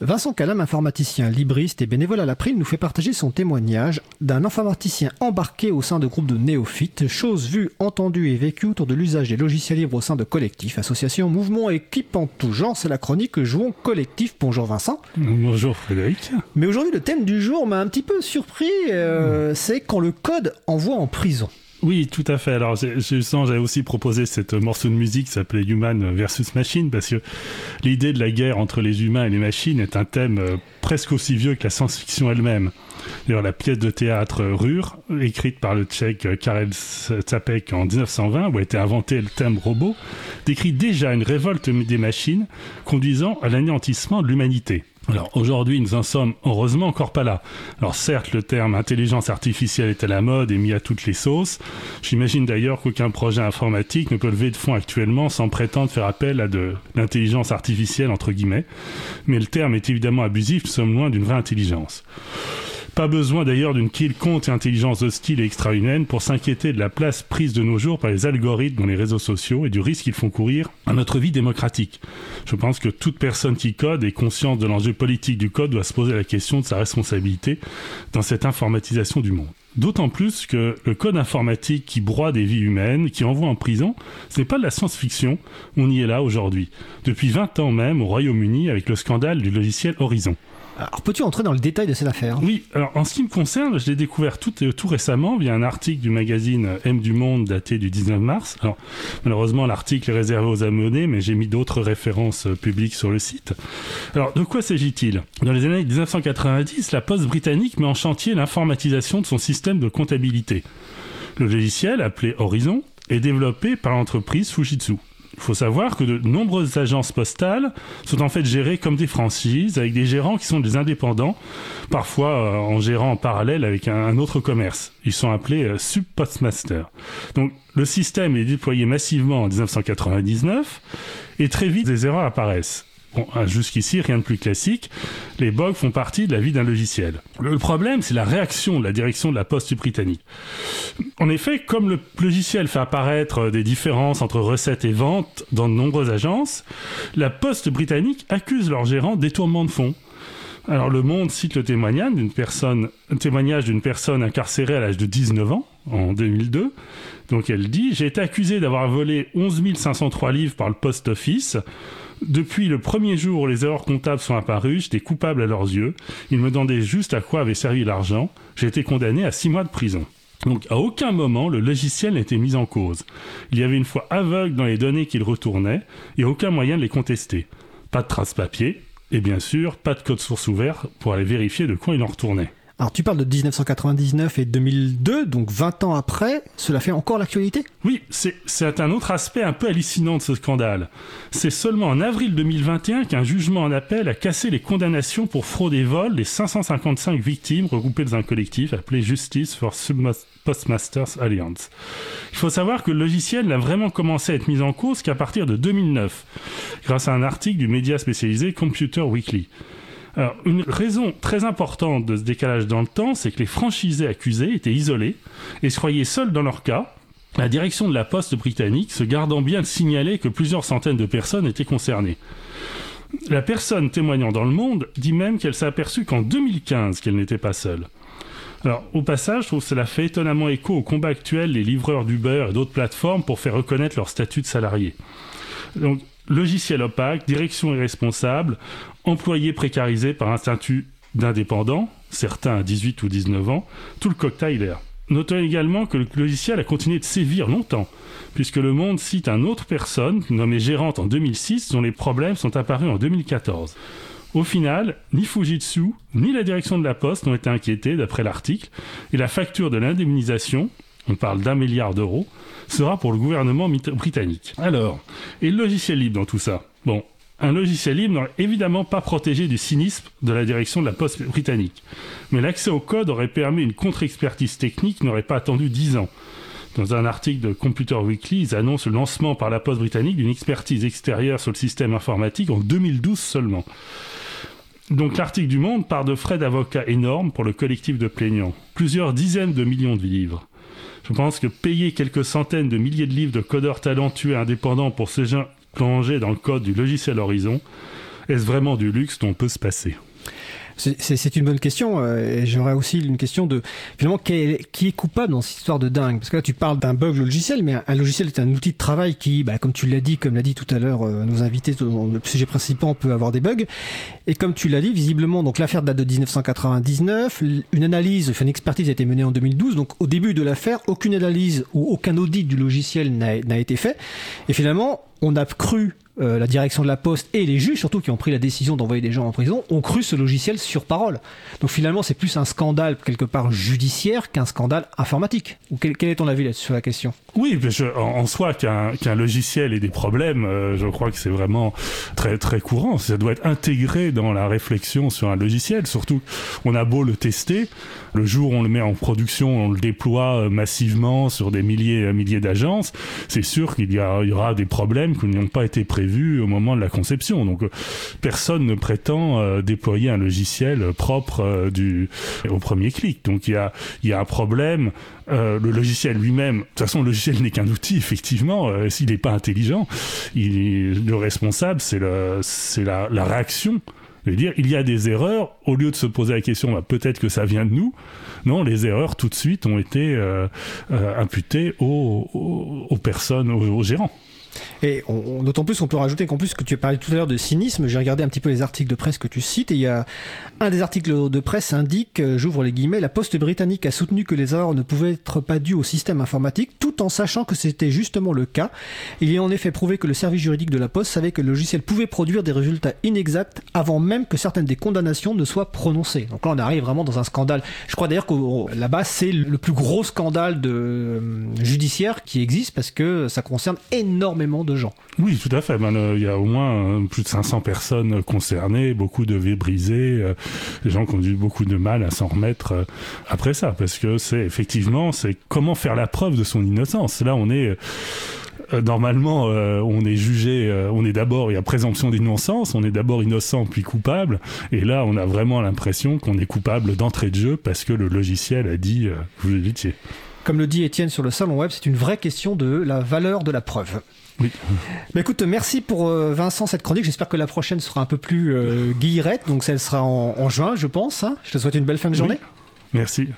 Vincent Calam, informaticien libriste et bénévole à l'April, nous fait partager son témoignage d'un informaticien embarqué au sein de groupes de néophytes, chose vue, entendue et vécue autour de l'usage des logiciels libres au sein de collectifs, associations, mouvements équipes en tout genre. C'est la chronique Jouons collectif. Bonjour Vincent. Bonjour Frédéric. Mais aujourd'hui, le thème du jour m'a un petit peu surpris. Euh, c'est quand le code envoie en prison. Oui, tout à fait. Alors, j'avais aussi proposé cette morceau de musique qui s'appelait Human versus Machine, parce que l'idée de la guerre entre les humains et les machines est un thème euh, presque aussi vieux que la science-fiction elle-même. D'ailleurs, la pièce de théâtre Rure, écrite par le tchèque Karel Čapek en 1920, où a été inventé le thème robot, décrit déjà une révolte des machines conduisant à l'anéantissement de l'humanité. Alors aujourd'hui, nous en sommes heureusement encore pas là. Alors certes, le terme intelligence artificielle est à la mode et mis à toutes les sauces. J'imagine d'ailleurs qu'aucun projet informatique ne peut lever de fonds actuellement sans prétendre faire appel à de l'intelligence artificielle entre guillemets. Mais le terme est évidemment abusif, nous sommes loin d'une vraie intelligence. Pas besoin d'ailleurs d'une quelconque intelligence hostile et extra-humaine pour s'inquiéter de la place prise de nos jours par les algorithmes dans les réseaux sociaux et du risque qu'ils font courir à notre vie démocratique. Je pense que toute personne qui code et consciente de l'enjeu politique du code doit se poser la question de sa responsabilité dans cette informatisation du monde. D'autant plus que le code informatique qui broie des vies humaines, qui envoie en prison, ce n'est pas de la science-fiction, on y est là aujourd'hui. Depuis 20 ans même au Royaume-Uni avec le scandale du logiciel Horizon. Alors, peux-tu entrer dans le détail de cette affaire? Oui, alors en ce qui me concerne, je l'ai découvert tout, tout récemment via un article du magazine M du Monde daté du 19 mars. Alors, malheureusement, l'article est réservé aux abonnés, mais j'ai mis d'autres références euh, publiques sur le site. Alors, de quoi s'agit-il? Dans les années 1990, la Poste britannique met en chantier l'informatisation de son système de comptabilité. Le logiciel, appelé Horizon, est développé par l'entreprise Fujitsu. Il faut savoir que de nombreuses agences postales sont en fait gérées comme des franchises, avec des gérants qui sont des indépendants, parfois euh, en gérant en parallèle avec un, autre commerce. Ils sont appelés euh, sub-postmasters. Donc le système est déployé massivement en 1999 et très vite des erreurs apparaissent. Hein, jusqu'ici, rien de plus classique. Les bugs font partie de la vie d'un logiciel. Le problème, c'est la réaction de la direction de la poste britannique. En effet, comme le logiciel fait apparaître des différences entre recettes et ventes dans de nombreuses agences, la poste britannique accuse leur gérant détournement de fonds. Alors le Monde cite le témoignage d'une personne, témoignage d'une personne incarcérée à l'âge de 19 ans en 2002. Donc elle dit j'ai été accusé d'avoir volé 11 503 livres par le post office. Depuis le premier jour où les erreurs comptables sont apparues, j'étais coupable à leurs yeux. Ils me demandaient juste à quoi avait servi l'argent. J'ai été condamné à six mois de prison. Donc à aucun moment le logiciel n'était mis en cause. Il y avait une foi aveugle dans les données qu'il retournait et aucun moyen de les contester. Pas de traces papier et bien sûr pas de code source ouvert pour aller vérifier de quoi il en retournait. Alors tu parles de 1999 et 2002, donc 20 ans après, cela fait encore l'actualité? Oui, c'est un autre aspect un peu hallucinant de ce scandale. C'est seulement en avril 2021 qu'un jugement en appel a cassé les condamnations pour fraude et vol des 555 victimes regroupées dans un collectif appelé Justice for Postmasters Alliance. Il faut savoir que le logiciel n'a vraiment commencé à être mis en cause qu'à partir de 2009, grâce à un article du média spécialisé Computer Weekly. Alors, une raison très importante de ce décalage dans le temps, c'est que les franchisés accusés étaient isolés et se croyaient seuls dans leur cas, la direction de la poste britannique se gardant bien de signaler que plusieurs centaines de personnes étaient concernées. La personne témoignant dans le monde dit même qu'elle s'est aperçue qu'en 2015 qu'elle n'était pas seule. Alors, au passage, je trouve que cela fait étonnamment écho au combat actuel des livreurs d'Uber et d'autres plateformes pour faire reconnaître leur statut de salarié. Donc, logiciel opaque, direction irresponsable, employés précarisés par un statut d'indépendant, certains à 18 ou 19 ans, tout le cocktail est Notons également que le logiciel a continué de sévir longtemps, puisque Le Monde cite une autre personne, nommée gérante en 2006, dont les problèmes sont apparus en 2014. Au final, ni Fujitsu, ni la direction de la Poste n'ont été inquiétés, d'après l'article, et la facture de l'indemnisation, on parle d'un milliard d'euros, sera pour le gouvernement britannique. Alors, et le logiciel libre dans tout ça? Bon, un logiciel libre n'aurait évidemment pas protégé du cynisme de la direction de la poste britannique. Mais l'accès au code aurait permis une contre-expertise technique n'aurait pas attendu 10 ans. Dans un article de Computer Weekly, ils annoncent le lancement par la poste britannique d'une expertise extérieure sur le système informatique en 2012 seulement. Donc l'article du Monde part de frais d'avocat énormes pour le collectif de plaignants. Plusieurs dizaines de millions de livres. Je pense que payer quelques centaines de milliers de livres de codeurs talentueux et indépendants pour ces gens plongés dans le code du logiciel Horizon est-ce vraiment du luxe dont on peut se passer? C'est une bonne question. Euh, j'aurais aussi une question de finalement qui est, qui est coupable dans cette histoire de dingue? Parce que là, tu parles d'un bug logiciel, mais un, logiciel est un outil de travail qui, bah, comme tu l'as dit, comme l'a dit tout à l'heure euh, nos invités, le sujet principal peut avoir des bugs. Et comme tu l'as dit, visiblement, donc l'affaire date de 1999. Une analyse, une expertise a été menée en 2012. Donc au début de l'affaire, aucune analyse ou aucun audit du logiciel n'a été fait. Et finalement, on a cru euh, la direction de la Poste et les juges, surtout qui ont pris la décision d'envoyer des gens en prison, ont cru ce logiciel sur parole. Donc finalement, c'est plus un scandale quelque part judiciaire qu'un scandale informatique. Quel, quel, est ton avis sur la question? Oui, en, soi, qu'un logiciel ait des problèmes, euh, je crois que c'est vraiment très très courant. Ça doit être intégré dans la réflexion sur un logiciel. Surtout, on a beau le tester, le jour où on le met en production, on le déploie euh, massivement sur des milliers milliers d'agences, c'est sûr qu'il y, aura des problèmes qui n'ont pas été prévus vu au moment de la conception. Donc euh, personne ne prétend euh, déployer un logiciel propre euh, du au premier clic. Donc il y a y a un problème. le logiciel lui-même, de toute façon, le logiciel n'est qu'un outil, effectivement. S'il n'est pas intelligent, il, le responsable, c'est la, la réaction dire, il y a des erreurs, au lieu de se poser la question, bah, peut-être que ça vient de nous, non, les erreurs tout de suite ont été imputées aux, aux, personnes, aux gérants. Et d'autant plus, on peut rajouter qu'en plus, que tu as parlé tout à l'heure de cynisme, j'ai regardé un petit peu les articles de presse que tu cites, et il y a un des articles de presse indique, euh, j'ouvre les guillemets, la poste britannique a soutenu que les erreurs ne pouvaient être pas dues au système informatique, tout en sachant que c'était justement le cas. Il est en effet prouvé que le service juridique de la poste savait que le logiciel pouvait produire des résultats inexacts avant même que certaines des condamnations ne soient prononcées. Donc là, on arrive vraiment dans un scandale. Je crois d'ailleurs que là-bas, c'est le plus gros scandale euh, judiciaire qui existe parce que ça concerne énormément de Oui, tout à fait. Ben, il y a au moins euh, plus de 500 personnes concernées, beaucoup de vies brisées, euh, des gens qui ont eu beaucoup de mal à s'en remettre euh, après ça, parce que c'est effectivement, c'est comment faire la preuve de son innocence. Là, on est normalement, on est jugé, on est d'abord, il y a présomption d'innocence, on est d'abord innocent puis coupable, et là, on a vraiment l'impression qu'on est coupable d'entrée de jeu parce que le logiciel a dit vous l'évitiez. Comme le dit Étienne sur le salon web, c'est une vraie question de la valeur de la preuve. Oui. Mais écoute, merci pour euh, Vincent cette chronique. J'espère que la prochaine sera un peu plus euh, guillerette, donc elle sera en, juin, je pense. Hein. je te souhaite une belle fin de journée. Merci.